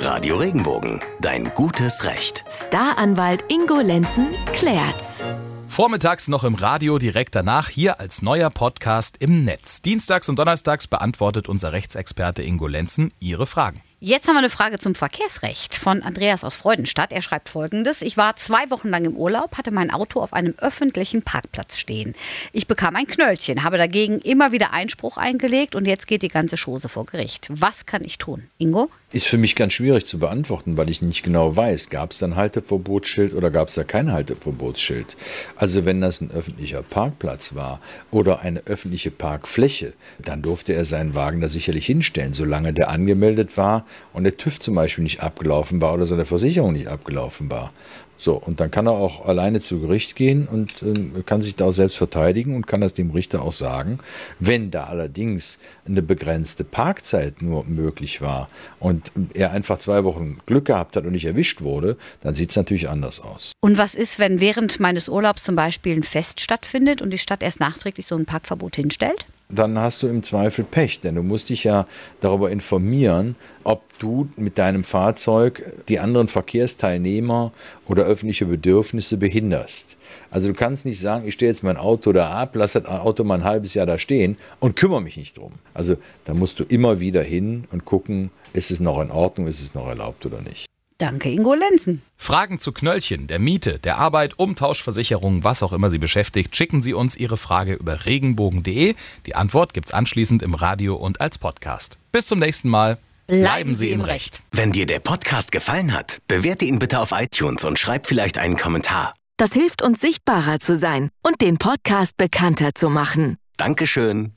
Radio Regenbogen, dein gutes Recht. Staranwalt Ingo Lenzen klärt's. Vormittags noch im Radio, direkt danach hier als neuer Podcast im Netz. Dienstags und Donnerstags beantwortet unser Rechtsexperte Ingo Lenzen Ihre Fragen. Jetzt haben wir eine Frage zum Verkehrsrecht von Andreas aus Freudenstadt. Er schreibt folgendes. Ich war zwei Wochen lang im Urlaub, hatte mein Auto auf einem öffentlichen Parkplatz stehen. Ich bekam ein Knöllchen, habe dagegen immer wieder Einspruch eingelegt und jetzt geht die ganze Chose vor Gericht. Was kann ich tun? Ingo? Ist für mich ganz schwierig zu beantworten, weil ich nicht genau weiß, gab es da ein Halteverbotsschild oder gab es da kein Halteverbotsschild. Also wenn das ein öffentlicher Parkplatz war oder eine öffentliche Parkfläche, dann durfte er seinen Wagen da sicherlich hinstellen, solange der angemeldet war und der TÜV zum Beispiel nicht abgelaufen war oder seine Versicherung nicht abgelaufen war. So, und dann kann er auch alleine zu Gericht gehen und äh, kann sich da auch selbst verteidigen und kann das dem Richter auch sagen. Wenn da allerdings eine begrenzte Parkzeit nur möglich war und er einfach zwei Wochen Glück gehabt hat und nicht erwischt wurde, dann sieht es natürlich anders aus. Und was ist, wenn während meines Urlaubs zum Beispiel ein Fest stattfindet und die Stadt erst nachträglich so ein Parkverbot hinstellt? Dann hast du im Zweifel Pech, denn du musst dich ja darüber informieren, ob du mit deinem Fahrzeug die anderen Verkehrsteilnehmer oder öffentliche Bedürfnisse behinderst. Also du kannst nicht sagen, ich stehe jetzt mein Auto da ab, lass das Auto mal ein halbes Jahr da stehen und kümmere mich nicht drum. Also da musst du immer wieder hin und gucken, ist es noch in Ordnung, ist es noch erlaubt oder nicht. Danke, Ingo Lenzen. Fragen zu Knöllchen, der Miete, der Arbeit, Umtauschversicherung, was auch immer Sie beschäftigt, schicken Sie uns Ihre Frage über regenbogen.de. Die Antwort gibt's anschließend im Radio und als Podcast. Bis zum nächsten Mal. Bleiben Sie im Recht. Wenn dir der Podcast gefallen hat, bewerte ihn bitte auf iTunes und schreib vielleicht einen Kommentar. Das hilft uns sichtbarer zu sein und den Podcast bekannter zu machen. Dankeschön.